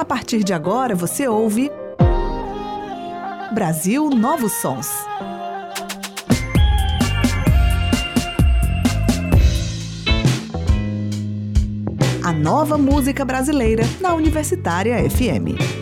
A partir de agora você ouve Brasil Novos Sons. A nova música brasileira na Universitária FM.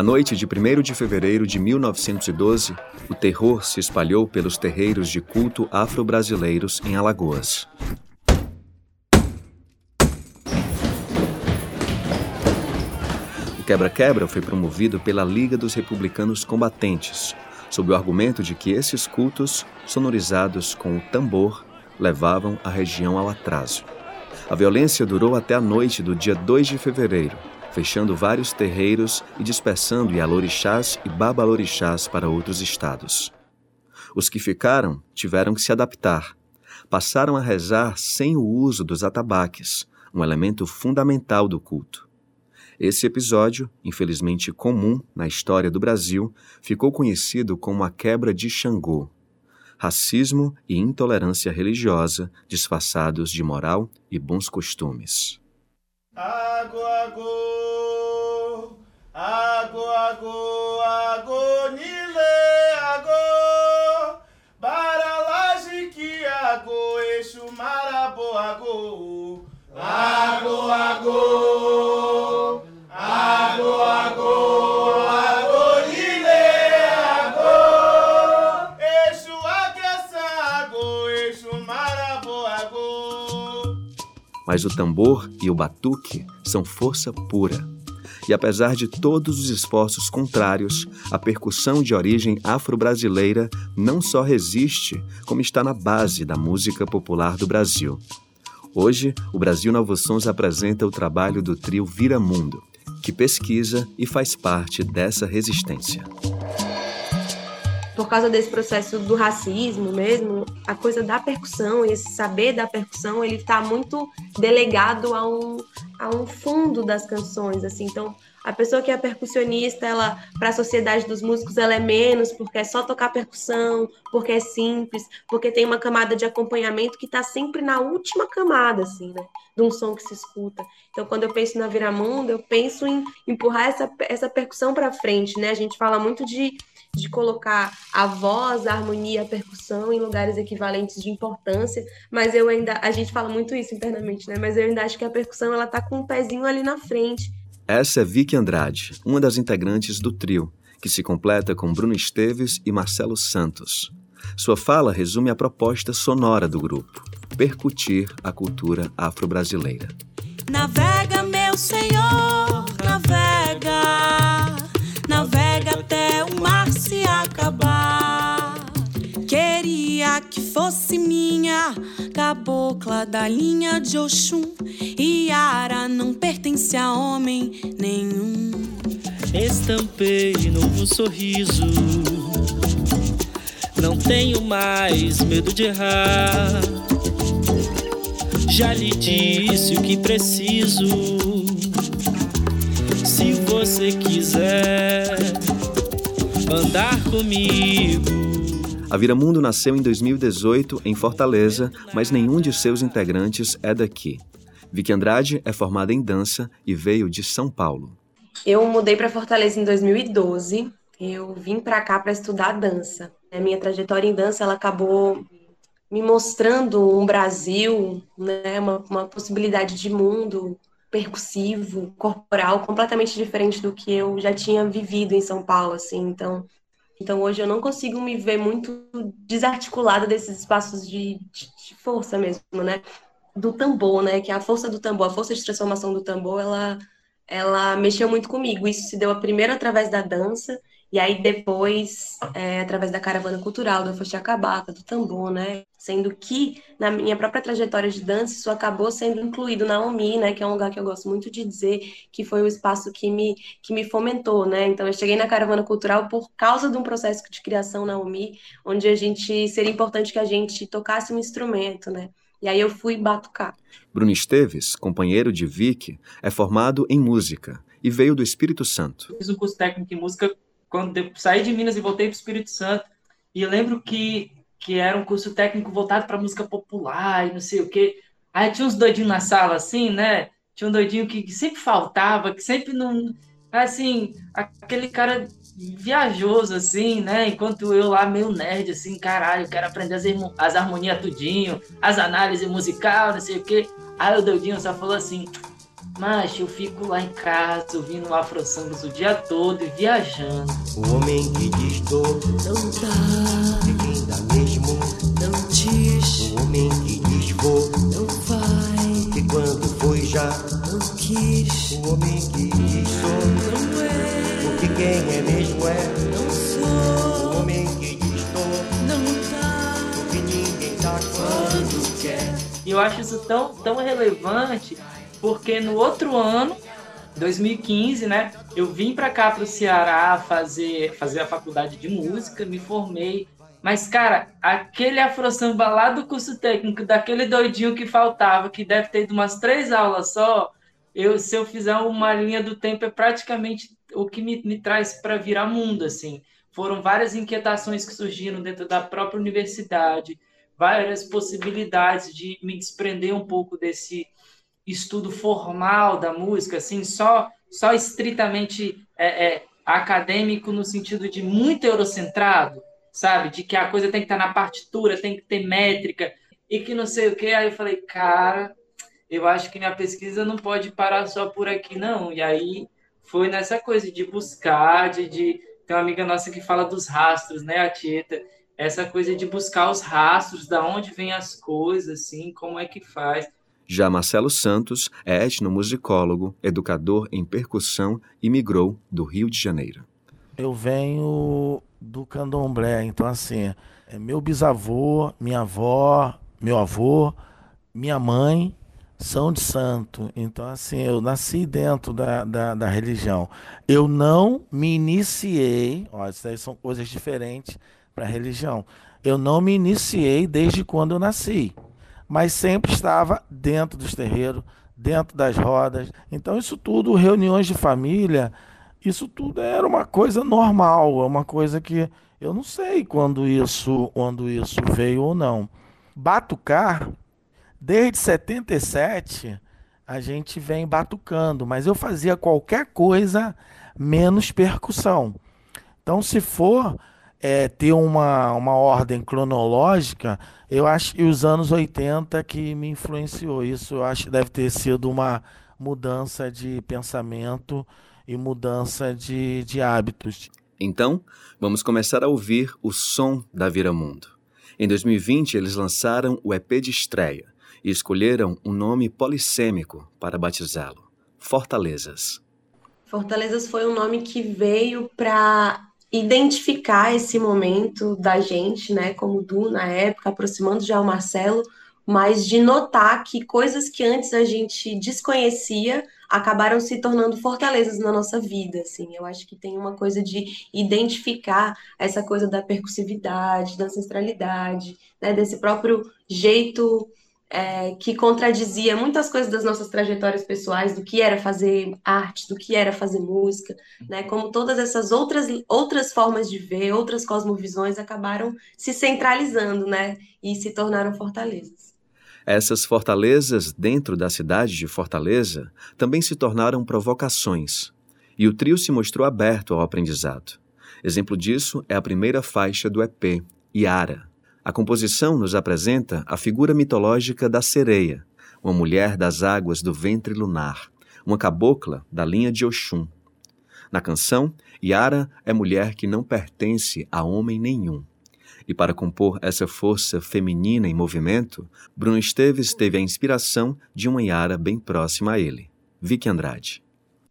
Na noite de 1 de fevereiro de 1912, o terror se espalhou pelos terreiros de culto afro-brasileiros em Alagoas. O quebra-quebra foi promovido pela Liga dos Republicanos Combatentes, sob o argumento de que esses cultos, sonorizados com o tambor, levavam a região ao atraso. A violência durou até a noite do dia 2 de fevereiro, fechando vários terreiros e dispersando Yalorixás e Babalorixás para outros estados. Os que ficaram tiveram que se adaptar. Passaram a rezar sem o uso dos atabaques, um elemento fundamental do culto. Esse episódio, infelizmente comum na história do Brasil, ficou conhecido como a quebra de Xangô. Racismo e intolerância religiosa disfarçados de moral e bons costumes. Ago, ago, ago, ago, ago, nile, ago, baralaje que ago, eixo marabo, ago, ago, ago, Mas o tambor e o batuque são força pura. E apesar de todos os esforços contrários, a percussão de origem afro-brasileira não só resiste, como está na base da música popular do Brasil. Hoje, o Brasil Novos Sons apresenta o trabalho do trio Viramundo, que pesquisa e faz parte dessa resistência por causa desse processo do racismo mesmo, a coisa da percussão, esse saber da percussão, ele está muito delegado a um, a um fundo das canções, assim. Então, a pessoa que é percussionista, ela para a sociedade dos músicos, ela é menos porque é só tocar percussão, porque é simples, porque tem uma camada de acompanhamento que está sempre na última camada, assim, né? De um som que se escuta. Então, quando eu penso na Viramundo, eu penso em empurrar essa, essa percussão para frente, né? A gente fala muito de de colocar a voz, a harmonia, a percussão em lugares equivalentes de importância, mas eu ainda, a gente fala muito isso internamente, né? Mas eu ainda acho que a percussão ela tá com um pezinho ali na frente. Essa é Vicky Andrade, uma das integrantes do trio, que se completa com Bruno Esteves e Marcelo Santos. Sua fala resume a proposta sonora do grupo: percutir a cultura afro-brasileira. Navega, meu senhor, fosse minha cabocla da linha de Oxum. E Ara não pertence a homem nenhum. Estampei novo sorriso. Não tenho mais medo de errar. Já lhe disse o que preciso. Se você quiser andar comigo. A Viramundo nasceu em 2018 em Fortaleza, mas nenhum de seus integrantes é daqui. Vicky Andrade é formada em dança e veio de São Paulo. Eu mudei para Fortaleza em 2012. Eu vim para cá para estudar dança. A minha trajetória em dança ela acabou me mostrando um Brasil, né, uma, uma possibilidade de mundo percussivo, corporal, completamente diferente do que eu já tinha vivido em São Paulo, assim. Então, então hoje eu não consigo me ver muito desarticulada desses espaços de, de, de força mesmo, né? Do tambor, né? Que é a força do tambor, a força de transformação do tambor, ela, ela mexeu muito comigo. Isso se deu primeiro através da dança e aí depois, é, através da caravana cultural, do Fostiacabaca, do tambor, né? Sendo que, na minha própria trajetória de dança, isso acabou sendo incluído na OMI, né? Que é um lugar que eu gosto muito de dizer que foi o espaço que me, que me fomentou, né? Então, eu cheguei na caravana cultural por causa de um processo de criação na OMI, onde a gente, seria importante que a gente tocasse um instrumento, né? E aí eu fui batucar. Bruno Esteves, companheiro de Vicky, é formado em música e veio do Espírito Santo. Fiz um curso técnico em música quando saí de Minas e voltei para o Espírito Santo. E eu lembro que, que era um curso técnico voltado para música popular e não sei o quê. Aí tinha uns doidinhos na sala, assim, né? Tinha um doidinho que, que sempre faltava, que sempre não. Assim, aquele cara viajoso, assim, né? Enquanto eu lá, meio nerd, assim, caralho, quero aprender as, as harmonias tudinho, as análises musical, não sei o quê. Aí o doidinho só falou assim: mas eu fico lá em casa ouvindo o Afro Sambas o dia todo e viajando. O homem que diz dor não dá, de quem dá mesmo. Não diz, O homem que diz vou não vai, que quando foi já. Não quis, O homem que diz sou. Não é, o que quem é mesmo é. Não sou, O homem que diz dor. Não dá, o que ninguém dá quando quando quer. E eu acho isso tão, tão relevante porque no outro ano, 2015, né, eu vim para cá para o Ceará fazer, fazer a faculdade de música, me formei. Mas, cara, aquele afro-samba lá do curso técnico, daquele doidinho que faltava, que deve ter ido umas três aulas só, eu, se eu fizer uma linha do tempo, é praticamente o que me, me traz para virar mundo, assim. Foram várias inquietações que surgiram dentro da própria universidade, várias possibilidades de me desprender um pouco desse estudo formal da música, assim, só, só estritamente é, é, acadêmico no sentido de muito eurocentrado, sabe? De que a coisa tem que estar na partitura, tem que ter métrica e que não sei o que. Aí eu falei, cara, eu acho que minha pesquisa não pode parar só por aqui, não. E aí foi nessa coisa de buscar, de, de... tem uma amiga nossa que fala dos rastros, né, a Tieta? Essa coisa de buscar os rastros, da onde vêm as coisas, assim, como é que faz. Já Marcelo Santos é etnomusicólogo, educador em percussão e migrou do Rio de Janeiro. Eu venho do candomblé, então assim, é meu bisavô, minha avó, meu avô, minha mãe são de santo. Então assim, eu nasci dentro da, da, da religião. Eu não me iniciei, ó, isso aí são coisas diferentes para a religião. Eu não me iniciei desde quando eu nasci mas sempre estava dentro dos terreiros, dentro das rodas. Então, isso tudo, reuniões de família, isso tudo era uma coisa normal, é uma coisa que eu não sei quando isso, quando isso veio ou não. Batucar, desde 77, a gente vem batucando, mas eu fazia qualquer coisa menos percussão. Então, se for é, ter uma, uma ordem cronológica, eu acho que os anos 80 que me influenciou. Isso eu acho que deve ter sido uma mudança de pensamento e mudança de, de hábitos. Então, vamos começar a ouvir o som da Viramundo. Em 2020, eles lançaram o EP de estreia e escolheram um nome polissêmico para batizá-lo: Fortalezas. Fortalezas foi um nome que veio para identificar esse momento da gente, né, como Du na época, aproximando já o Marcelo, mas de notar que coisas que antes a gente desconhecia acabaram se tornando fortalezas na nossa vida, assim. Eu acho que tem uma coisa de identificar essa coisa da percussividade, da ancestralidade, né, desse próprio jeito é, que contradizia muitas coisas das nossas trajetórias pessoais, do que era fazer arte, do que era fazer música, né? Como todas essas outras, outras formas de ver, outras cosmovisões acabaram se centralizando, né? E se tornaram fortalezas. Essas fortalezas dentro da cidade de Fortaleza também se tornaram provocações, e o trio se mostrou aberto ao aprendizado. Exemplo disso é a primeira faixa do EP, Yara, a composição nos apresenta a figura mitológica da sereia, uma mulher das águas do ventre lunar, uma cabocla da linha de Oxum. Na canção, Yara é mulher que não pertence a homem nenhum. E para compor essa força feminina em movimento, Bruno Esteves teve a inspiração de uma Yara bem próxima a ele, Vicky Andrade.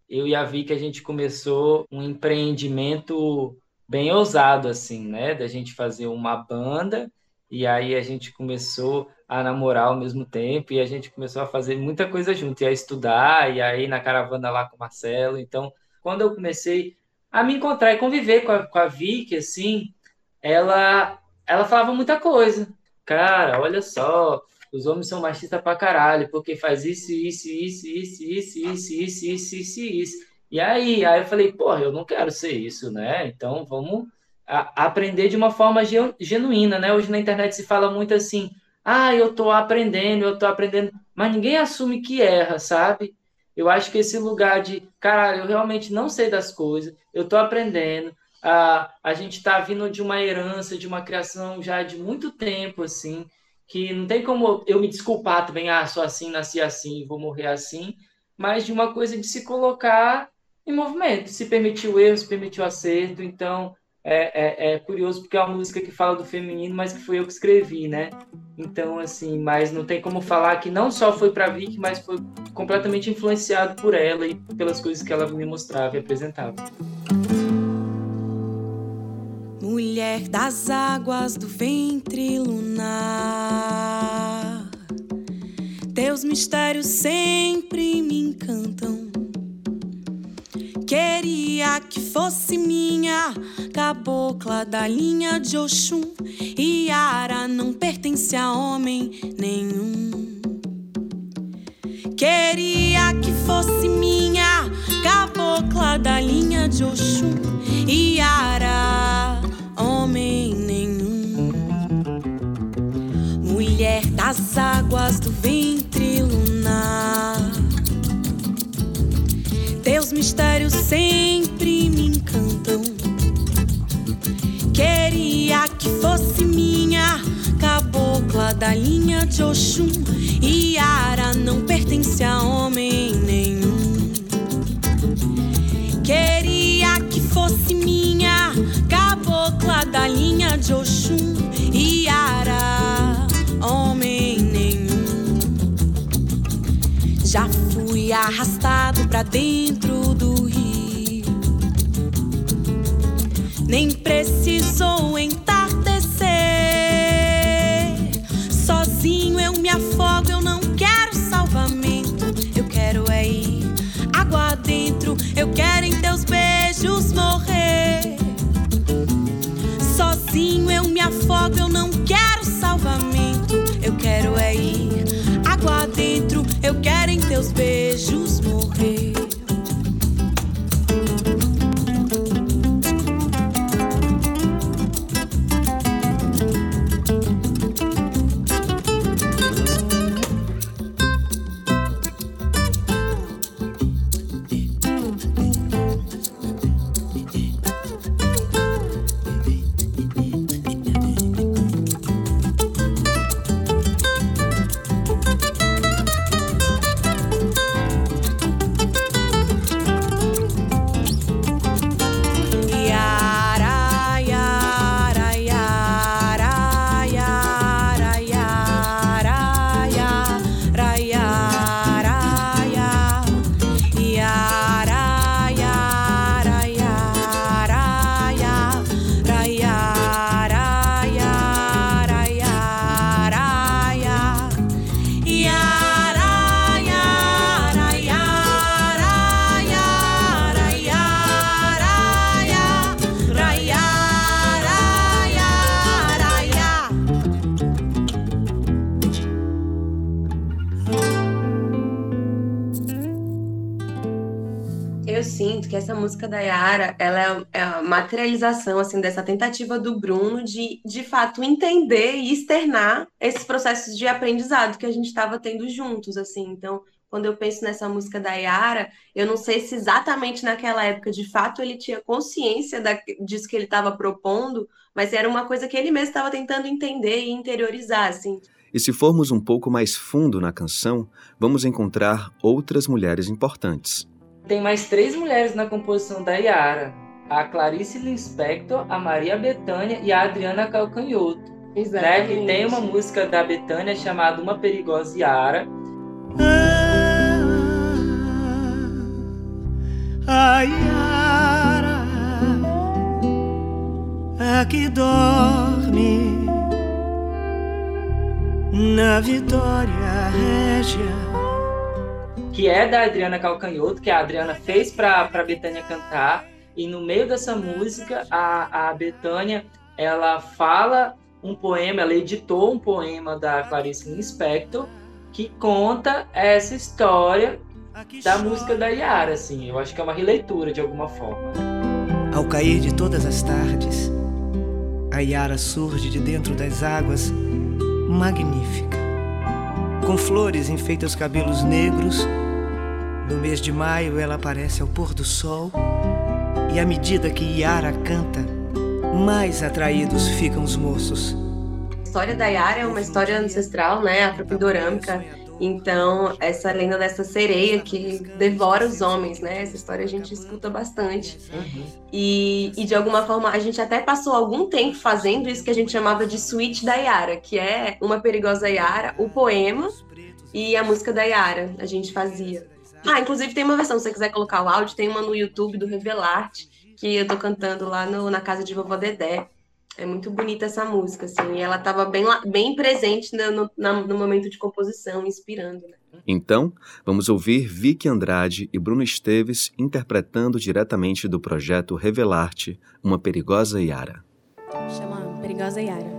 Eu e a Vicky, a gente começou um empreendimento bem ousado, assim, né? Da gente fazer uma banda e aí a gente começou a namorar ao mesmo tempo e a gente começou a fazer muita coisa junto, e a estudar, e aí na caravana lá com o Marcelo. Então, quando eu comecei a me encontrar e conviver com a, com a Vicky, assim, ela, ela falava muita coisa. Cara, olha só, os homens são machistas pra caralho, porque faz isso, isso, isso, isso, isso, isso, isso, isso, isso, isso. E aí, aí eu falei, porra, eu não quero ser isso, né? Então vamos a, aprender de uma forma genuína, né? Hoje na internet se fala muito assim, ah, eu tô aprendendo, eu tô aprendendo, mas ninguém assume que erra, sabe? Eu acho que esse lugar de, cara, eu realmente não sei das coisas, eu tô aprendendo, a, a gente está vindo de uma herança, de uma criação já de muito tempo, assim, que não tem como eu me desculpar também, ah, sou assim, nasci assim, vou morrer assim, mas de uma coisa de se colocar em movimento, se permitir o erro, se permitir o acerto. Então, é, é, é, curioso porque é uma música que fala do feminino, mas que foi eu que escrevi, né? Então, assim, mas não tem como falar que não só foi para Vicky, mas foi completamente influenciado por ela e pelas coisas que ela me mostrava e apresentava. Mulher das águas do ventre lunar, teus mistérios sempre me encantam. Queria que fosse minha cabocla da linha de Oxum. Yara não pertence a homem nenhum. Queria que fosse minha cabocla da linha de Oxum. Yara, homem nenhum. Mulher das águas do ventre lunar teus mistérios sempre me encantam. Queria que fosse minha cabocla da linha de Oxum. Yara não pertence a homem nenhum. Queria que fosse minha cabocla da linha de Oxum. Yara, Arrastado pra dentro do rio. Nem precisou entardecer. Sozinho eu me afogo, eu não quero salvamento. Eu quero é ir água dentro. Eu quero em teus beijos morrer. Sozinho eu me afogo, eu não quero teus beijos morrer. Música da Yara, ela é- é a materialização assim dessa tentativa do Bruno de, de fato, entender e externar esses processos de aprendizado que a gente estava tendo juntos, assim. Então, quando eu penso nessa música da Yara, eu não sei se exatamente naquela época, de fato, ele tinha consciência da, disso que ele estava propondo, mas era uma coisa que ele mesmo estava tentando entender e interiorizar, assim. E se formos um pouco mais fundo na canção, vamos encontrar outras mulheres importantes. Tem mais três mulheres na composição da Yara. A Clarice Lispector, a Maria Bethânia e a Adriana Calcanhoto. Né? Que tem uma música da Bethânia chamada Uma Perigosa Yara. A Yara é que dorme na Vitória Régia. Que é da Adriana Calcanhoto, que a Adriana fez para a Betânia cantar. E no meio dessa música, a, a Betânia, ela fala um poema, ela editou um poema da Clarice Lispector, que conta essa história da música da Yara, assim. Eu acho que é uma releitura de alguma forma. Ao cair de todas as tardes, a Yara surge de dentro das águas, magnífica. Com flores enfeita os cabelos negros. No mês de maio ela aparece ao pôr do sol. E à medida que Yara canta, mais atraídos ficam os moços. A história da Yara é uma história ancestral, né, afropindorâmica. Então, essa lenda dessa sereia que devora os homens, né? Essa história a gente escuta bastante. Uhum. E, e, de alguma forma, a gente até passou algum tempo fazendo isso que a gente chamava de suíte da Yara, que é uma perigosa Yara, o poema e a música da Yara. A gente fazia. Ah, inclusive tem uma versão, se você quiser colocar o áudio, tem uma no YouTube do Revelarte, que eu tô cantando lá no, na casa de vovó Dedé. É muito bonita essa música, assim, e ela estava bem, bem presente no, no, no, momento de composição, inspirando. Né? Então, vamos ouvir Vicky Andrade e Bruno Esteves interpretando diretamente do projeto Revelarte uma Perigosa Yara. Chama Perigosa Yara.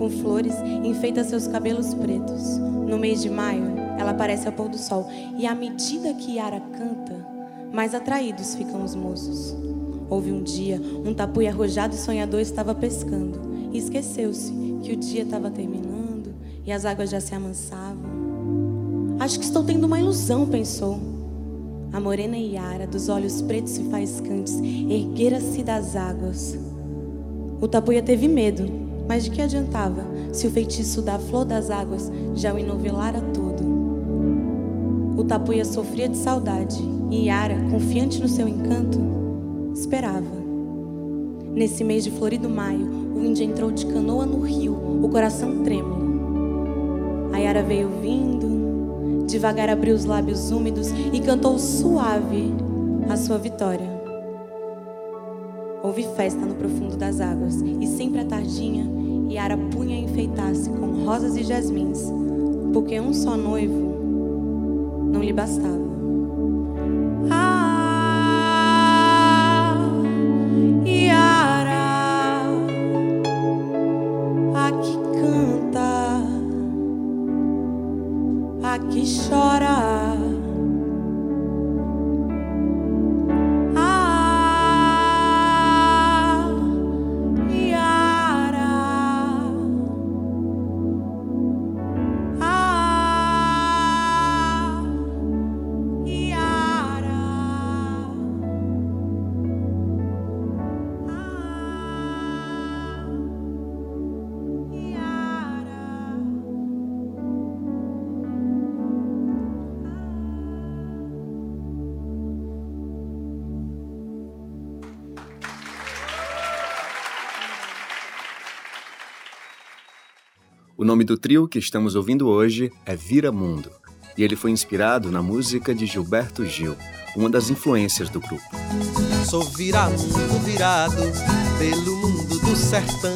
Com flores, enfeita seus cabelos pretos. No mês de maio, ela aparece ao pôr do sol. E à medida que Yara canta, mais atraídos ficam os moços. Houve um dia, um tapuia arrojado e sonhador estava pescando. E esqueceu-se que o dia estava terminando e as águas já se amansavam. Acho que estou tendo uma ilusão, pensou. A morena Iara, dos olhos pretos e faiscantes, erguera-se das águas. O tapuia teve medo, mas de que adiantava se o feitiço da flor das águas já o enovelara todo? O tapuia sofria de saudade e Iara, confiante no seu encanto, esperava. Nesse mês de florido maio, o índio entrou de canoa no rio, o coração trêmulo. A Yara veio vindo, Devagar abriu os lábios úmidos e cantou suave a sua vitória. Houve festa no profundo das águas e sempre à tardinha Yara punha enfeitar-se com rosas e jasmins, porque um só noivo não lhe bastava. O nome do trio que estamos ouvindo hoje é Vira Mundo, e ele foi inspirado na música de Gilberto Gil, uma das influências do grupo. Sou vira-mundo virado pelo mundo do sertão,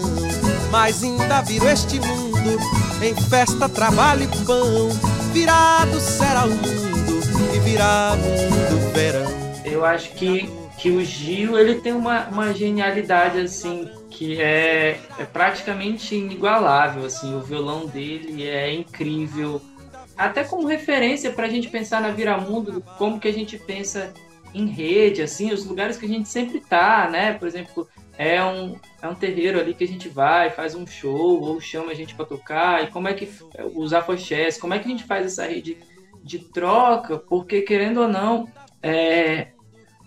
mas ainda viro este mundo em festa, trabalho e pão. Virado será o mundo e virá mundo verão. Eu acho que, que o Gil ele tem uma, uma genialidade assim que é, é praticamente inigualável. Assim, o violão dele é incrível até como referência para a gente pensar na Viramundo, como que a gente pensa em rede, assim, os lugares que a gente sempre tá, né? Por exemplo, é um, é um terreiro ali que a gente vai, faz um show, ou chama a gente para tocar, e como é que os afoxés, como é que a gente faz essa rede de troca, porque querendo ou não, é,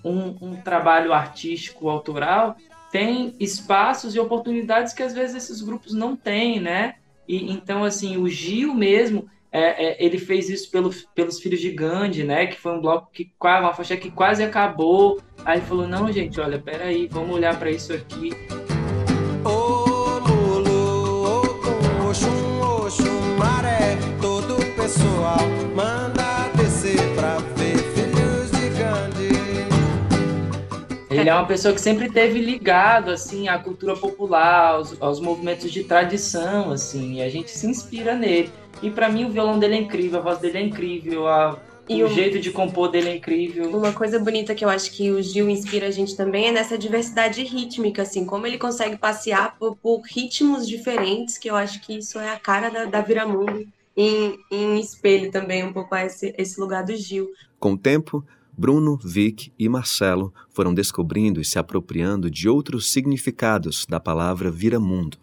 um, um trabalho artístico autoral tem espaços e oportunidades que às vezes esses grupos não têm, né? E então assim, o Gil mesmo, é, é, ele fez isso pelo, pelos Filhos de Gandhi, né? Que foi um bloco que uma faixa que quase acabou. Aí falou: não, gente, olha, peraí, vamos olhar para isso aqui. Ele é uma pessoa que sempre teve ligado, assim, à cultura popular, aos, aos movimentos de tradição, assim, e a gente se inspira nele. E para mim o violão dele é incrível, a voz dele é incrível, a, e o, o jeito de compor dele é incrível. Uma coisa bonita que eu acho que o Gil inspira a gente também é nessa diversidade rítmica, assim, como ele consegue passear por, por ritmos diferentes, que eu acho que isso é a cara da, da Viramundo em, em espelho também um pouco a esse, esse lugar do Gil. Com o tempo, Bruno, Vic e Marcelo foram descobrindo e se apropriando de outros significados da palavra Viramundo.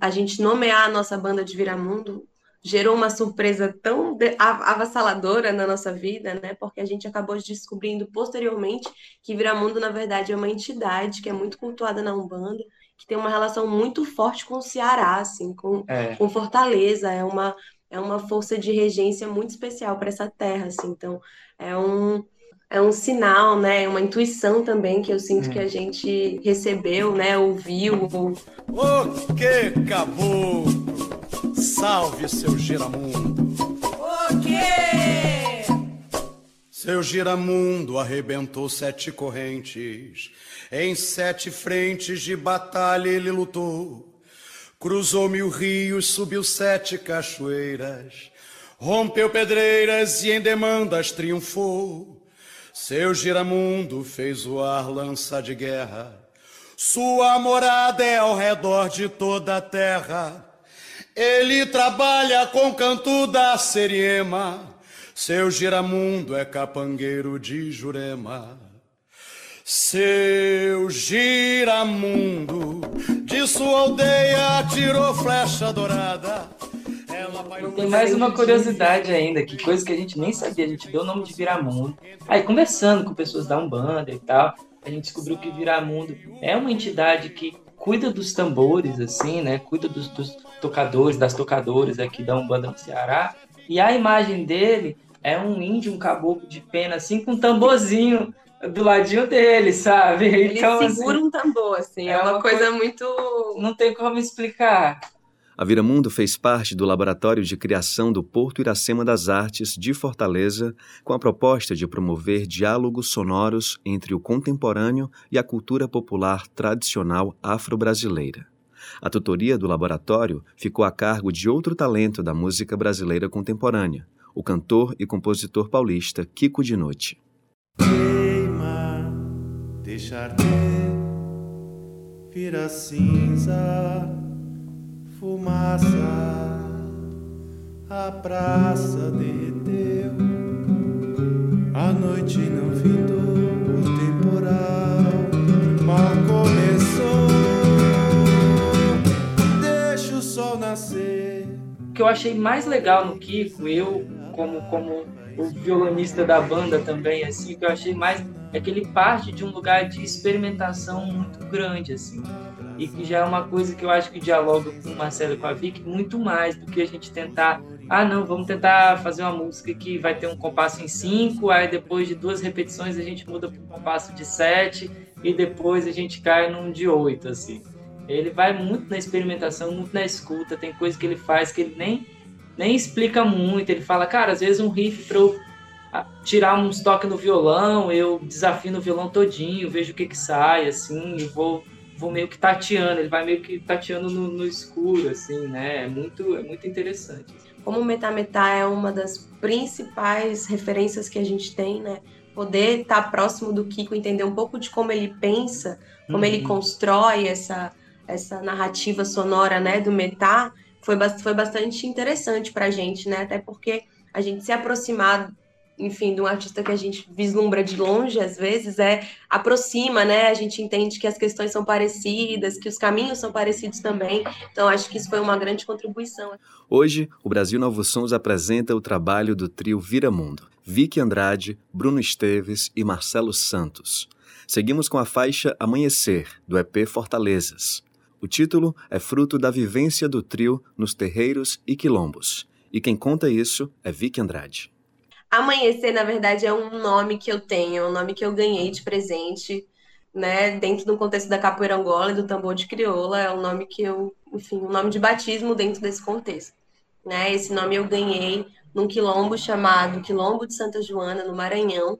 A gente nomear a nossa banda de Viramundo gerou uma surpresa tão avassaladora na nossa vida, né? Porque a gente acabou descobrindo posteriormente que Viramundo, na verdade, é uma entidade que é muito cultuada na Umbanda, que tem uma relação muito forte com o Ceará, assim, com, é. com Fortaleza, é uma, é uma força de regência muito especial para essa terra, assim. Então, é um é um sinal, né? Uma intuição também que eu sinto hum. que a gente recebeu, né? Ouviu. O que acabou? Salve seu giramundo. O quê? Seu giramundo arrebentou sete correntes. Em sete frentes de batalha ele lutou. Cruzou mil rios, subiu sete cachoeiras. Rompeu pedreiras e em demandas triunfou. Seu giramundo fez o ar lança de guerra. Sua morada é ao redor de toda a terra. Ele trabalha com canto da seriema, seu giramundo é capangueiro de Jurema. Seu giramundo de sua aldeia tirou flecha dourada. Tem mais uma curiosidade ainda, que coisa que a gente nem sabia, a gente deu o nome de Viramundo. Aí conversando com pessoas da Umbanda e tal, a gente descobriu que Viramundo é uma entidade que cuida dos tambores, assim, né? Cuida dos, dos tocadores, das tocadoras aqui da Umbanda no Ceará. E a imagem dele é um índio, um caboclo de pena, assim, com um tamborzinho do ladinho dele, sabe? Ele então, segura assim, um tambor, assim, é, é uma, uma coisa, coisa muito. Não tem como explicar. A Viramundo fez parte do Laboratório de Criação do Porto Iracema das Artes de Fortaleza, com a proposta de promover diálogos sonoros entre o contemporâneo e a cultura popular tradicional afro-brasileira. A tutoria do laboratório ficou a cargo de outro talento da música brasileira contemporânea, o cantor e compositor paulista Kiko Dinucci. Queima, deixar ter, vira cinza fumaça, a praça derreteu, a noite não findou, o temporal mal começou. Deixa o sol nascer. O que eu achei mais legal no Kiko, eu como como o violonista da banda também, assim, que eu achei mais é que ele parte de um lugar de experimentação muito grande, assim e que já é uma coisa que eu acho que dialoga com o Marcelo e com a Vicky muito mais do que a gente tentar, ah não, vamos tentar fazer uma música que vai ter um compasso em 5, aí depois de duas repetições a gente muda para um compasso de 7 e depois a gente cai num de 8, assim. Ele vai muito na experimentação, muito na escuta. Tem coisa que ele faz que ele nem, nem explica muito. Ele fala, cara, às vezes um riff para eu tirar uns toques no violão, eu desafio no violão todinho, vejo o que que sai, assim, e vou, vou meio que tateando. Ele vai meio que tateando no, no escuro, assim, né? É muito, é muito interessante. Como o Metametá é uma das principais referências que a gente tem, né? Poder estar próximo do Kiko, entender um pouco de como ele pensa, como uhum. ele constrói essa essa narrativa sonora, né, do metá, foi, foi bastante interessante para a gente, né, até porque a gente se aproximar, enfim, de um artista que a gente vislumbra de longe, às vezes, é aproxima, né, a gente entende que as questões são parecidas, que os caminhos são parecidos também, então acho que isso foi uma grande contribuição. Hoje, o Brasil Novos Sons apresenta o trabalho do trio Viramundo, Vicky Andrade, Bruno Esteves e Marcelo Santos. Seguimos com a faixa Amanhecer, do EP Fortalezas. O título é fruto da vivência do trio nos terreiros e quilombos. E quem conta isso é Vicky Andrade. Amanhecer, na verdade, é um nome que eu tenho, é um nome que eu ganhei de presente, né, dentro do contexto da capoeira angola e do tambor de crioula, é um nome que eu, enfim, um nome de batismo dentro desse contexto, né? Esse nome eu ganhei num quilombo chamado Quilombo de Santa Joana, no Maranhão,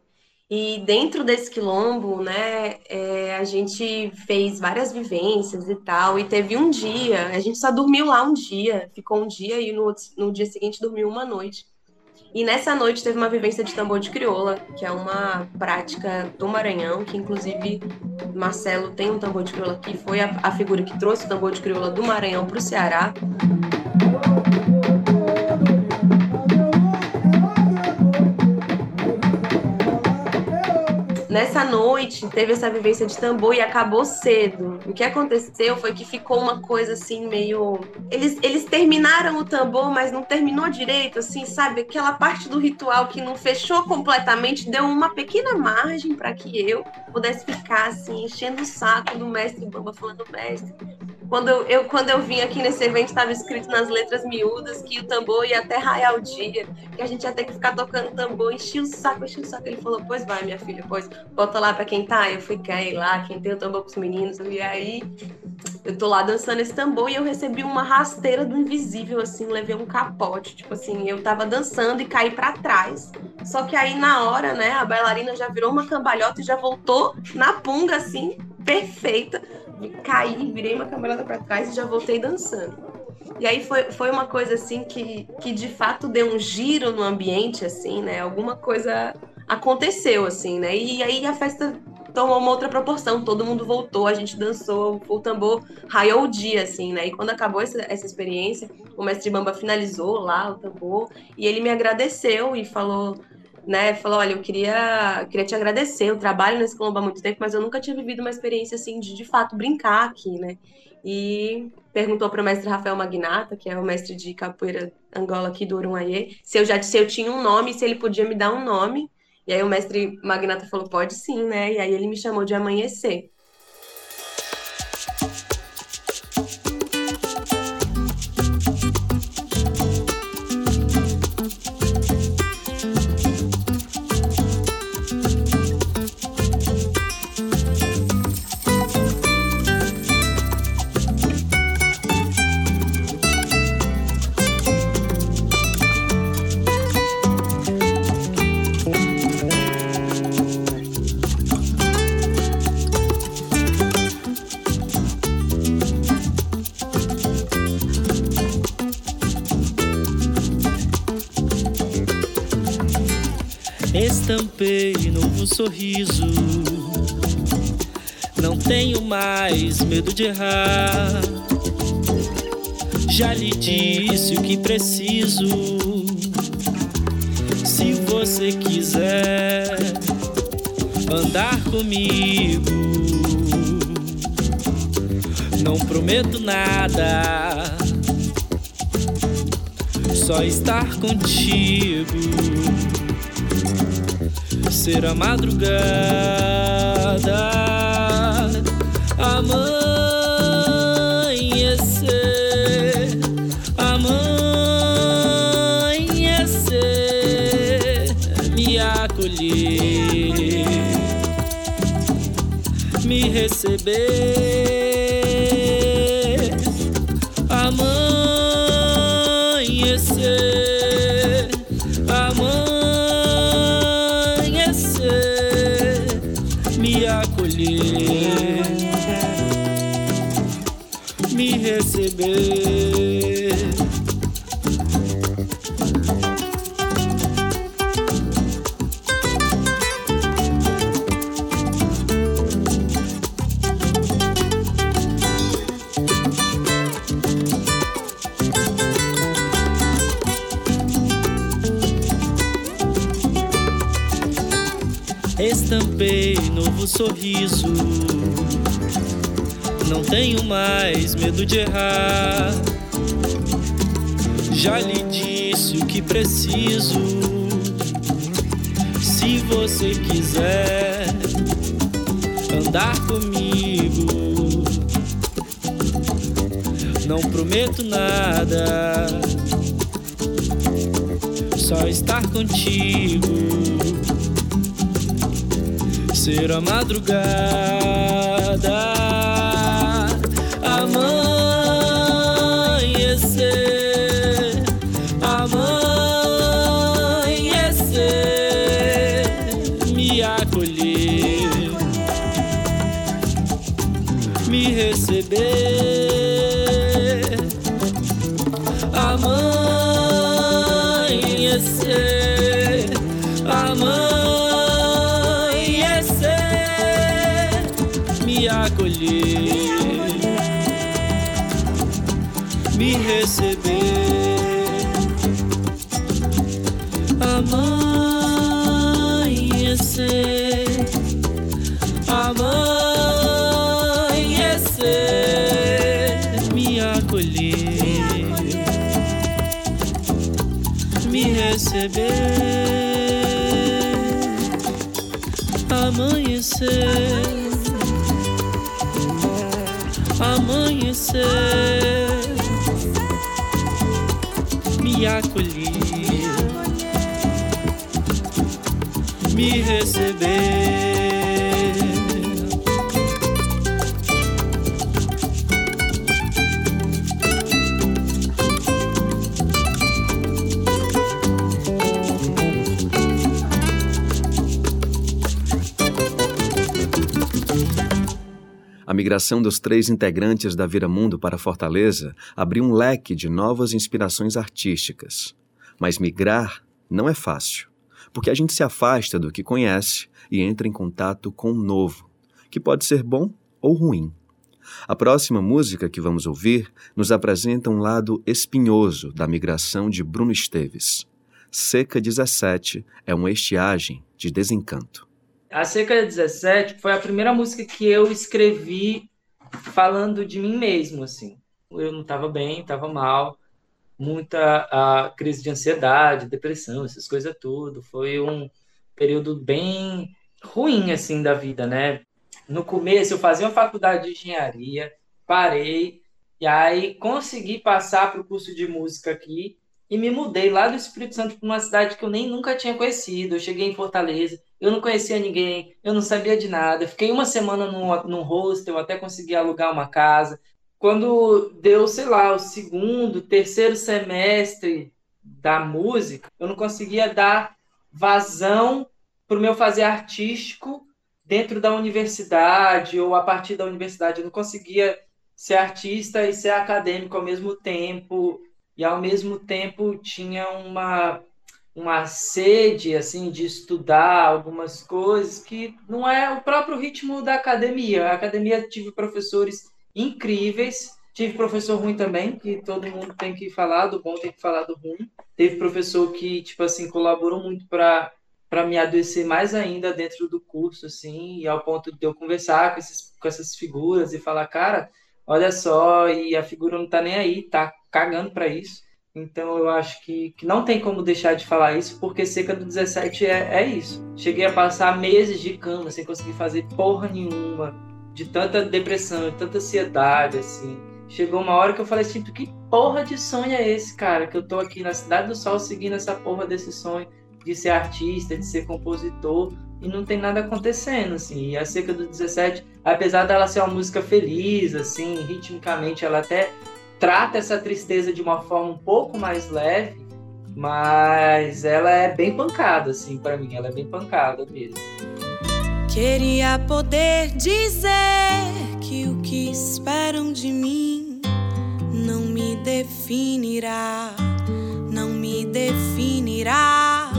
e dentro desse quilombo, né, é, a gente fez várias vivências e tal. E teve um dia, a gente só dormiu lá um dia, ficou um dia e no, no dia seguinte dormiu uma noite. E nessa noite teve uma vivência de tambor de crioula, que é uma prática do Maranhão, que inclusive Marcelo tem um tambor de crioula que foi a, a figura que trouxe o tambor de crioula do Maranhão para o Ceará. Nessa noite, teve essa vivência de tambor e acabou cedo. O que aconteceu foi que ficou uma coisa assim, meio. Eles, eles terminaram o tambor, mas não terminou direito, assim, sabe? Aquela parte do ritual que não fechou completamente, deu uma pequena margem para que eu pudesse ficar, assim, enchendo o saco do mestre Bamba, falando, mestre, quando eu, quando eu vim aqui nesse evento, estava escrito nas letras miúdas que o tambor ia até raiar o dia, que a gente ia ter que ficar tocando tambor, enchi o saco, enchi o saco. Ele falou, pois vai, minha filha, pois bota lá para quem tá. Eu fui cair lá, quem tem o tambor os meninos. E aí eu tô lá dançando esse tambor e eu recebi uma rasteira do invisível, assim, levei um capote. Tipo assim, eu tava dançando e caí para trás. Só que aí na hora, né, a bailarina já virou uma cambalhota e já voltou na punga, assim, perfeita caí, virei uma camarada para trás e já voltei dançando. E aí foi, foi uma coisa assim que, que de fato deu um giro no ambiente, assim, né? Alguma coisa aconteceu, assim, né? E aí a festa tomou uma outra proporção, todo mundo voltou, a gente dançou, o tambor raiou o dia, assim, né? E quando acabou essa, essa experiência, o mestre Bamba finalizou lá o tambor e ele me agradeceu e falou né, falou, olha, eu queria, queria te agradecer, eu trabalho nesse Colombo há muito tempo, mas eu nunca tinha vivido uma experiência assim de, de fato, brincar aqui, né, e perguntou para o mestre Rafael Magnata, que é o mestre de capoeira Angola aqui do Urunhaê, se eu já se eu tinha um nome, se ele podia me dar um nome, e aí o mestre Magnata falou, pode sim, né, e aí ele me chamou de Amanhecer. Sorriso. Não tenho mais medo de errar. Já lhe disse o que preciso. Se você quiser andar comigo, não prometo nada. Só estar contigo ser a madrugada, amanhecer, amanhecer, me acolher, me receber. Estampei sorriso. Não tenho mais medo de errar. Já lhe disse o que preciso. Se você quiser andar comigo, não prometo nada. Só estar contigo ser a madrugada. Amanhecer, amanhecer, me acolher, me receber. Me acolher, me receber. Amanhecer, amanhecer, me acolher, me receber. Amanhecer, me acolher, me receber. A migração dos três integrantes da Vira Mundo para Fortaleza abriu um leque de novas inspirações artísticas. Mas migrar não é fácil, porque a gente se afasta do que conhece e entra em contato com o novo, que pode ser bom ou ruim. A próxima música que vamos ouvir nos apresenta um lado espinhoso da migração de Bruno Esteves. Seca 17 é uma estiagem de desencanto. A Seca 17 foi a primeira música que eu escrevi falando de mim mesmo, assim. Eu não estava bem, estava mal, muita a crise de ansiedade, depressão, essas coisas tudo. Foi um período bem ruim assim da vida, né? No começo eu fazia uma faculdade de engenharia, parei e aí consegui passar para o curso de música aqui e me mudei lá do Espírito Santo para uma cidade que eu nem nunca tinha conhecido. Eu cheguei em Fortaleza, eu não conhecia ninguém, eu não sabia de nada. Fiquei uma semana num, num hostel até conseguir alugar uma casa. Quando deu, sei lá, o segundo, terceiro semestre da música, eu não conseguia dar vazão para o meu fazer artístico dentro da universidade ou a partir da universidade. Eu não conseguia ser artista e ser acadêmico ao mesmo tempo e ao mesmo tempo tinha uma uma sede assim de estudar algumas coisas que não é o próprio ritmo da academia. A academia tive professores incríveis, tive professor ruim também, que todo mundo tem que falar do bom, tem que falar do ruim. Teve professor que tipo assim colaborou muito para para me adoecer mais ainda dentro do curso assim, e ao ponto de eu conversar com esses com essas figuras e falar, cara, olha só, e a figura não tá nem aí, tá cagando para isso. Então eu acho que, que não tem como deixar de falar isso, porque Seca do 17 é, é isso. Cheguei a passar meses de cama sem conseguir fazer porra nenhuma, de tanta depressão, de tanta ansiedade, assim. Chegou uma hora que eu falei assim, que porra de sonho é esse, cara? Que eu tô aqui na Cidade do Sol seguindo essa porra desse sonho de ser artista, de ser compositor, e não tem nada acontecendo, assim. E a Seca do 17, apesar dela ser uma música feliz, assim, ritmicamente ela até trata essa tristeza de uma forma um pouco mais leve, mas ela é bem pancada, assim, para mim. Ela é bem pancada mesmo. Queria poder dizer que o que esperam de mim não definirá, não me definirá.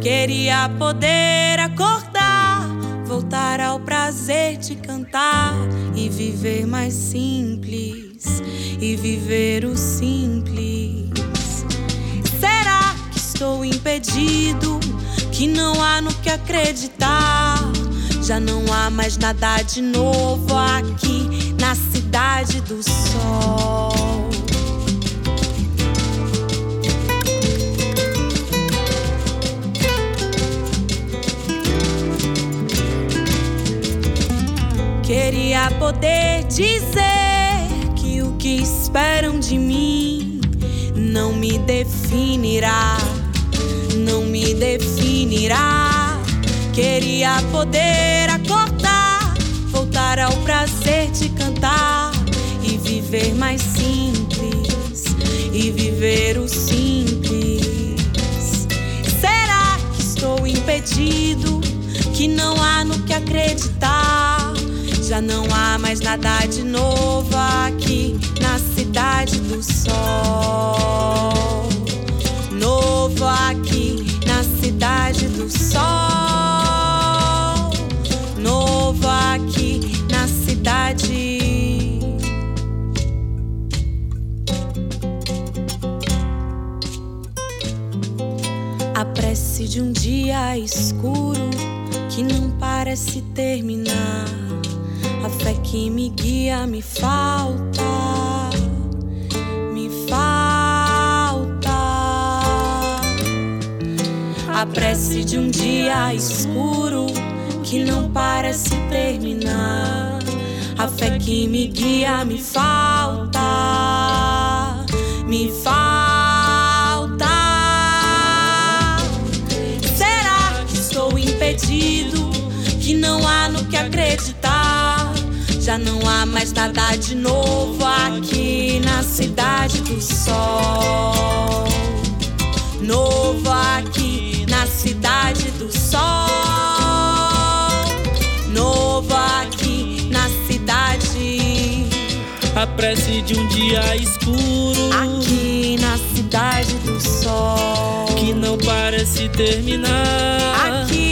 Queria poder acordar, voltar ao prazer de cantar e viver mais simples, e viver o simples. Será que estou impedido? Que não há no que acreditar. Já não há mais nada de novo aqui na cidade do sol. Queria poder dizer que esperam de mim não me definirá, não me definirá. Queria poder acordar, voltar ao prazer de cantar e viver mais simples, e viver o simples. Será que estou impedido? Que não há no que acreditar? Já não há mais nada de novo aqui na cidade do sol. Novo aqui na cidade do sol. Novo aqui na cidade. A prece de um dia escuro que não parece terminar. A fé que me guia me falta, me falta. A prece de um dia escuro que não parece terminar. A fé que me guia me falta, Já não há mais nada de novo aqui na cidade do sol. Novo aqui na cidade do sol. Novo aqui na cidade. A prece de um dia escuro Aqui na cidade do sol. que não parece terminar. Aqui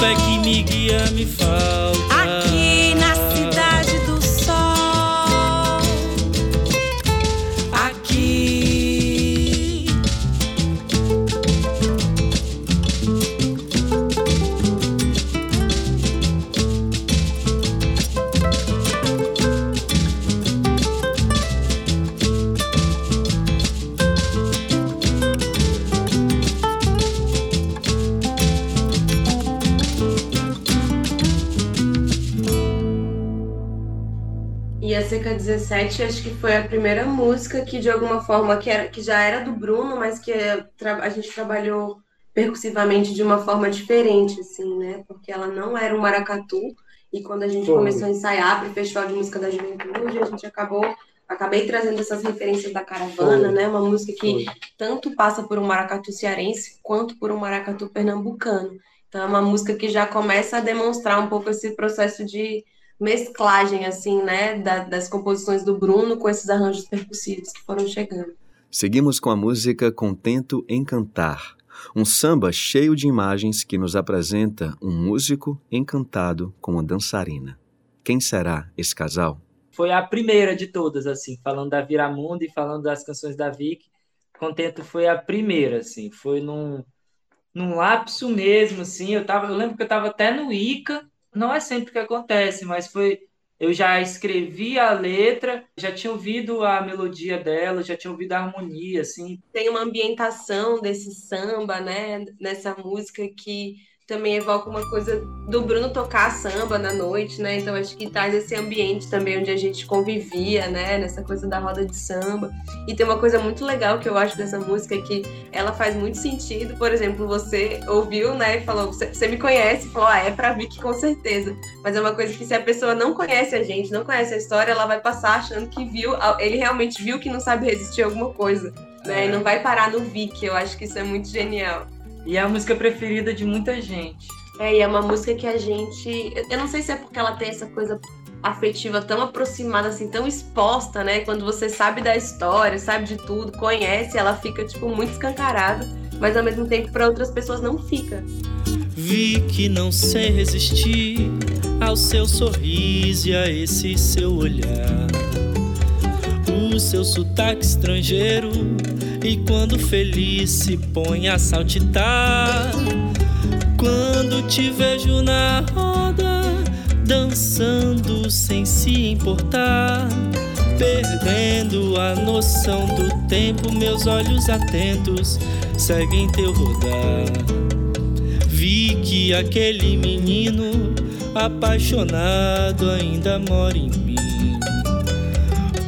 fé que me guia me falta. 2017, acho que foi a primeira música que, de alguma forma, que, era, que já era do Bruno, mas que eh, a gente trabalhou percussivamente de uma forma diferente, assim, né? Porque ela não era um maracatu, e quando a gente começou a ensaiar para o Festival de Música da Juventude, a gente acabou acabei trazendo essas referências da caravana, Foi. né? Uma música que Foi. tanto passa por um maracatu cearense quanto por um maracatu pernambucano. Então é uma música que já começa a demonstrar um pouco esse processo de mesclagem, assim, né, da- das composições do Bruno com esses arranjos percussivos que foram chegando. Seguimos com a música Contento em Cantar, um samba cheio de imagens que nos apresenta um músico encantado com uma dançarina. Quem será esse casal? Foi a primeira de todas, assim, falando da Viramundo e falando das canções da Vic. Contento foi a primeira, assim, foi num, num lapso mesmo, assim. Eu tava, eu lembro que eu tava até no Ica, não é sempre que acontece, mas foi. Eu já escrevi a letra, já tinha ouvido a melodia dela, já tinha ouvido a harmonia, assim. Tem uma ambientação desse samba, né, nessa música que também evoca uma coisa do Bruno tocar samba na noite, né? Então acho que traz esse ambiente também onde a gente convivia, né? Nessa coisa da roda de samba. E tem uma coisa muito legal que eu acho dessa música é que ela faz muito sentido. Por exemplo, você ouviu, né? E falou, você, me conhece, falou, ah, é pra Vicky com certeza. Mas é uma coisa que se a pessoa não conhece a gente, não conhece a história, ela vai passar achando que viu, ele realmente viu que não sabe resistir a alguma coisa, né? E não vai parar no Vicky. Eu acho que isso é muito genial. E é a música preferida de muita gente. É, e é uma música que a gente. eu- não sei se é porque ela tem essa coisa afetiva tão aproximada, assim, tão exposta, né? Quando você sabe da história, sabe de tudo, conhece, ela fica, tipo, muito escancarada, mas ao mesmo tempo para outras pessoas não fica. Vi que não sei resistir ao seu sorriso e a esse seu olhar. O seu sotaque estrangeiro e quando feliz se põe a saltitar. Quando te vejo na roda, dançando sem se importar, perdendo a noção do tempo, meus olhos atentos seguem teu rodar. Vi que aquele menino apaixonado ainda mora em.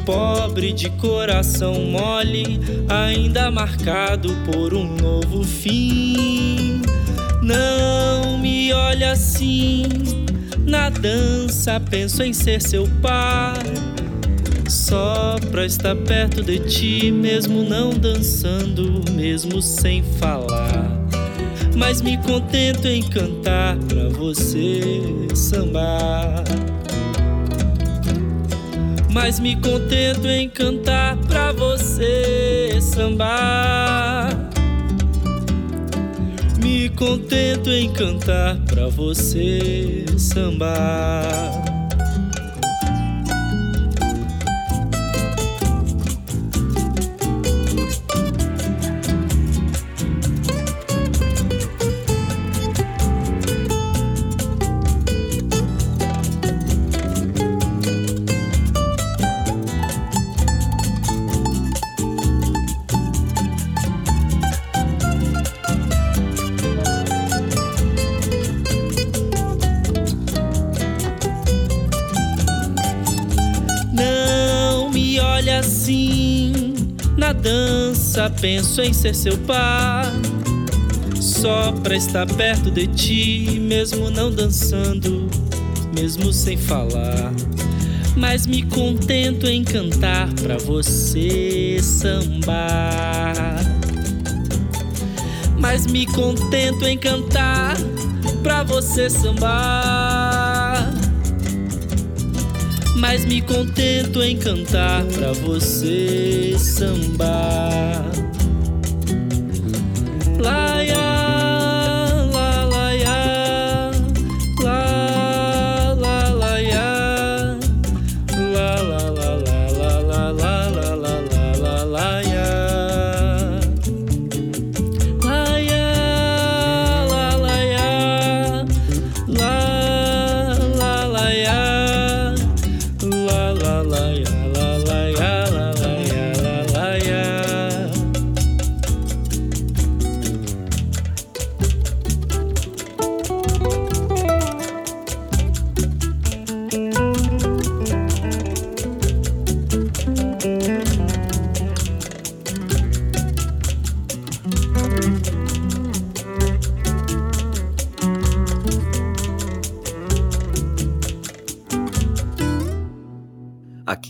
Pobre de coração mole, ainda marcado por um novo fim. Não me olha assim, na dança penso em ser seu pai. Só pra estar perto de ti, mesmo não dançando, mesmo sem falar. Mas me contento em cantar pra você sambar. Mas me contento em cantar pra você sambar. Me contento em cantar pra você sambar. Dança, penso em ser seu par. Só pra estar perto de ti, mesmo não dançando, mesmo sem falar. Mas me contento em cantar pra você sambar. Mas me contento em cantar pra você sambar mas me contento em cantar pra você sambar.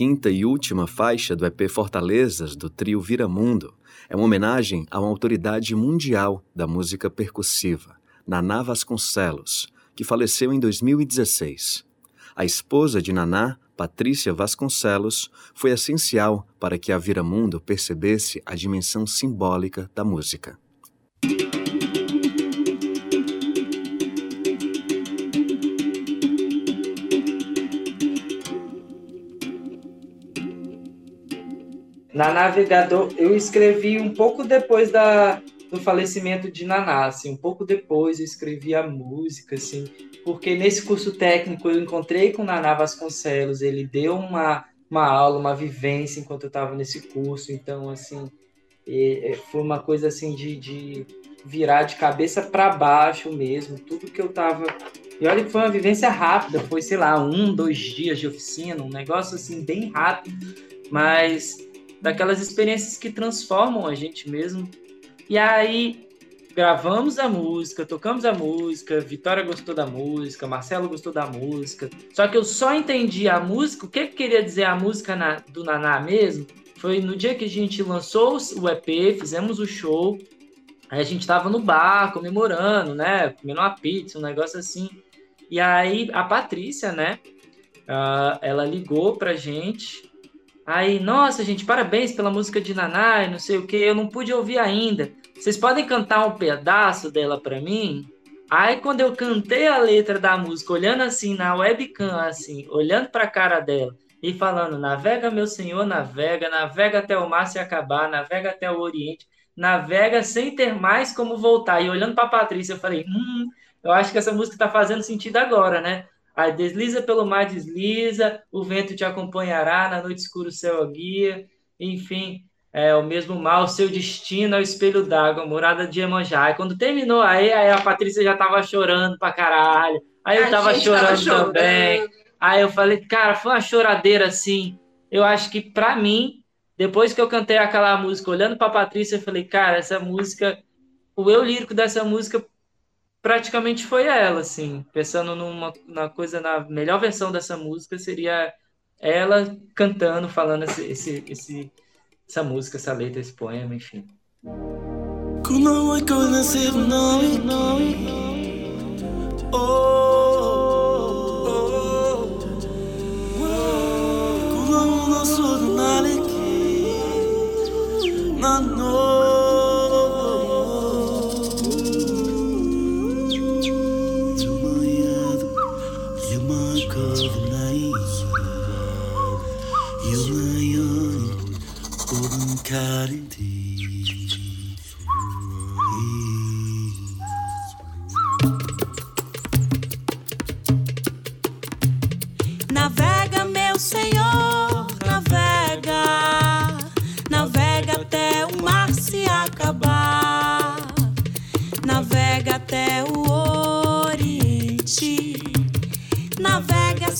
Quinta e última faixa do EP Fortalezas, do trio Viramundo, é uma homenagem a uma autoridade mundial da música percussiva, Naná Vasconcelos, que faleceu em 2016. A esposa de Naná, Patrícia Vasconcelos, foi essencial para que a Viramundo percebesse a dimensão simbólica da música. Na Navegador, eu escrevi um pouco depois da, do falecimento de Naná, assim, um pouco depois eu escrevi a música, assim, porque nesse curso técnico eu encontrei com Naná Vasconcelos, ele deu uma, uma aula, uma vivência enquanto eu estava nesse curso, então, assim, foi uma coisa, assim, de, de virar de cabeça para baixo mesmo, tudo que eu estava e olha que foi uma vivência rápida, foi, sei lá, um, dois dias de oficina, um negócio, assim, bem rápido, mas daquelas experiências que transformam a gente mesmo. E aí gravamos a música, tocamos a música, Vitória gostou da música, Marcelo gostou da música. Só que eu só entendi a música, o que, que queria dizer a música na, do Naná mesmo, foi no dia que a gente lançou o EP, fizemos o show, aí a gente tava no bar comemorando, né, comendo uma pizza, um negócio assim. E aí a Patrícia, né, uh, ela ligou pra gente. Aí, nossa, gente, parabéns pela música de Naná, não sei o que, eu não pude ouvir ainda. Vocês podem cantar um pedaço dela para mim? Aí, quando eu cantei a letra da música, olhando assim na webcam, assim, olhando para a cara dela e falando: Navega, meu senhor, navega, navega até o mar se acabar, navega até o Oriente, navega sem ter mais como voltar. E olhando para Patrícia, eu falei: Hum, eu acho que essa música está fazendo sentido agora, né? Aí desliza pelo mar, desliza, o vento te acompanhará, na noite escura o céu guia, enfim, é o mesmo mal, seu destino é o espelho d'água, morada de Iemanjá. Aí quando terminou, aí, aí a Patrícia já tava chorando pra caralho, aí eu tava chorando, tava chorando também. Aí eu falei, cara, foi uma choradeira assim. Eu acho que para mim, depois que eu cantei aquela música, olhando pra Patrícia, eu falei, cara, essa música, o eu lírico dessa música praticamente foi ela, assim. Pensando numa, numa coisa, na melhor versão dessa música seria ela cantando, falando esse, esse, esse, essa música, essa letra, esse poema, enfim.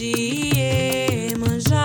Iemanjá,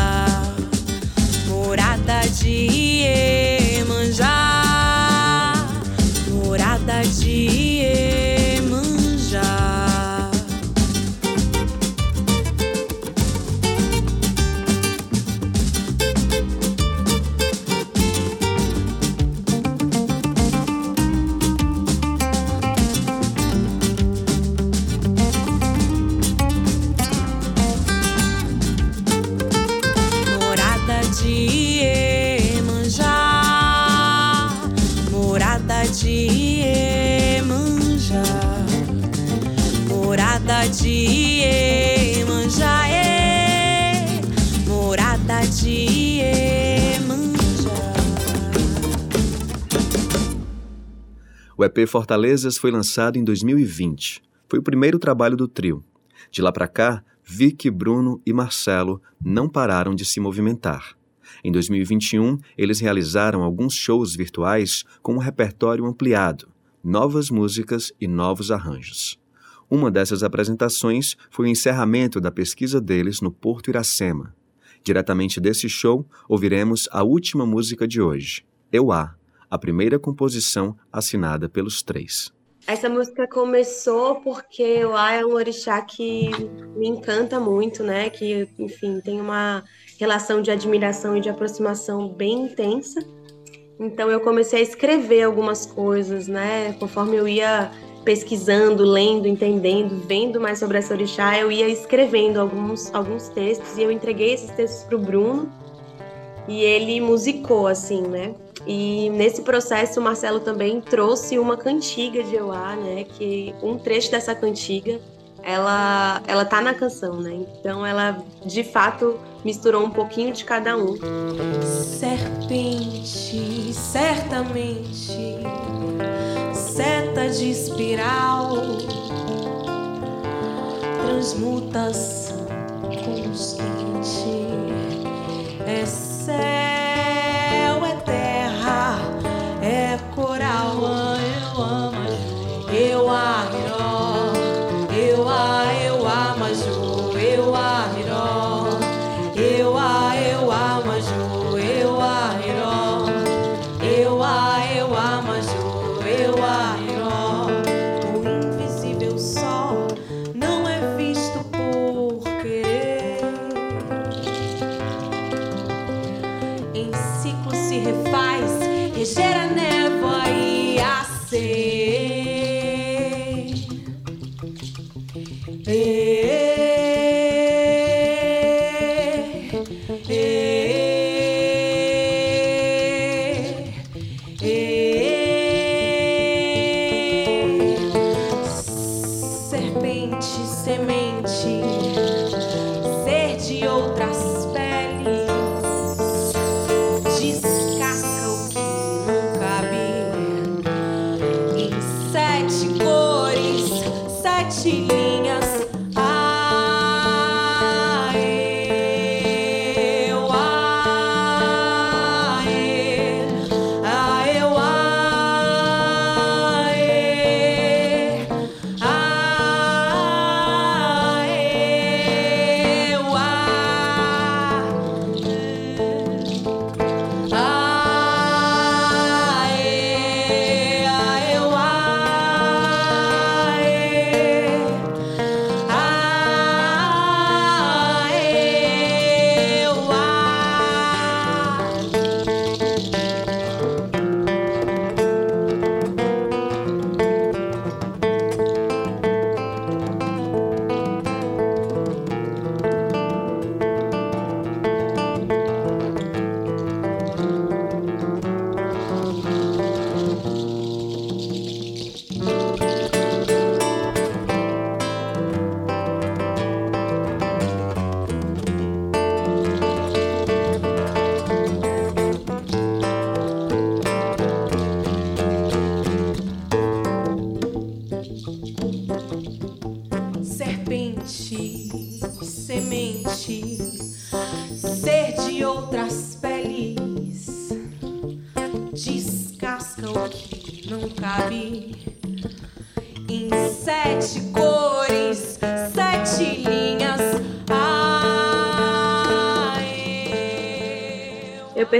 EP Fortalezas foi lançado em 2020. Foi o primeiro trabalho do trio. De lá para cá, Vicky, Bruno e Marcelo não pararam de se movimentar. Em 2021, eles realizaram alguns shows virtuais com um repertório ampliado, novas músicas e novos arranjos. Uma dessas apresentações foi o encerramento da pesquisa deles no Porto Iracema. Diretamente desse show, ouviremos a última música de hoje, Eu A, a primeira composição assinada pelos três. Essa música começou porque A é um orixá que me encanta muito, né? Que, enfim, tem uma relação de admiração e de aproximação bem intensa. Então eu comecei a escrever algumas coisas, né? Conforme eu ia pesquisando, lendo, entendendo, vendo mais sobre essa orixá, eu ia escrevendo alguns, alguns textos e eu entreguei esses textos para o Bruno e ele musicou, assim, né? E nesse processo o Marcelo também trouxe uma cantiga de Euá, né? Que um trecho dessa cantiga, ela, ela tá na canção, né? Então ela, de fato, misturou um pouquinho de cada um. Serpente, certamente, seta de espiral, transmutação constante, é céu.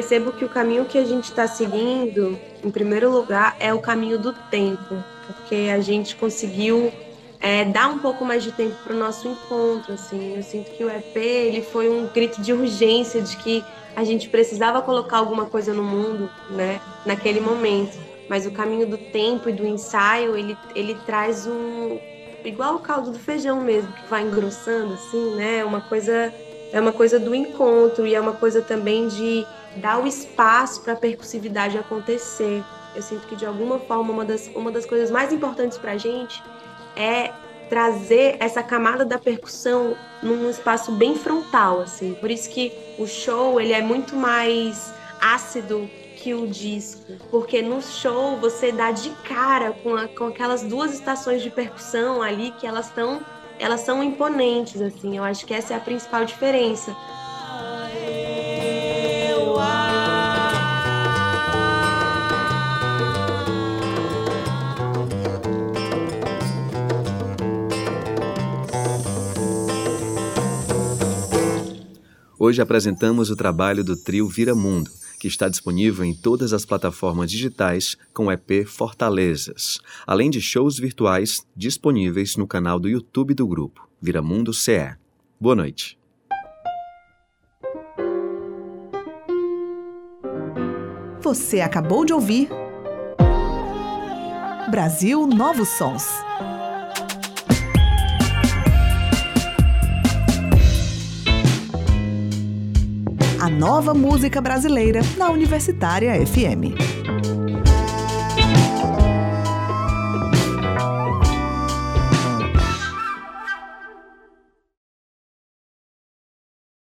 Percebo que o caminho que a gente está seguindo, em primeiro lugar, é o caminho do tempo, porque a gente conseguiu é, dar um pouco mais de tempo para o nosso encontro. Assim, eu sinto que o EP ele foi um grito de urgência de que a gente precisava colocar alguma coisa no mundo, né, naquele momento. Mas o caminho do tempo e do ensaio, ele, ele traz um igual o caldo do feijão mesmo, que vai engrossando assim, né? Uma coisa é uma coisa do encontro e é uma coisa também de dar o espaço para a percussividade acontecer. Eu sinto que de alguma forma uma das, uma das coisas mais importantes para a gente é trazer essa camada da percussão num espaço bem frontal, assim. Por isso que o show ele é muito mais ácido que o disco, porque no show você dá de cara com, a, com aquelas duas estações de percussão ali que elas estão elas são imponentes assim. Eu acho que essa é a principal diferença. Hoje apresentamos o trabalho do trio Vira Mundo, que está disponível em todas as plataformas digitais com o EP Fortalezas, além de shows virtuais disponíveis no canal do YouTube do grupo, Vira Mundo CE. Boa noite. Você acabou de ouvir Brasil Novos Sons. Nova música brasileira na Universitária FM.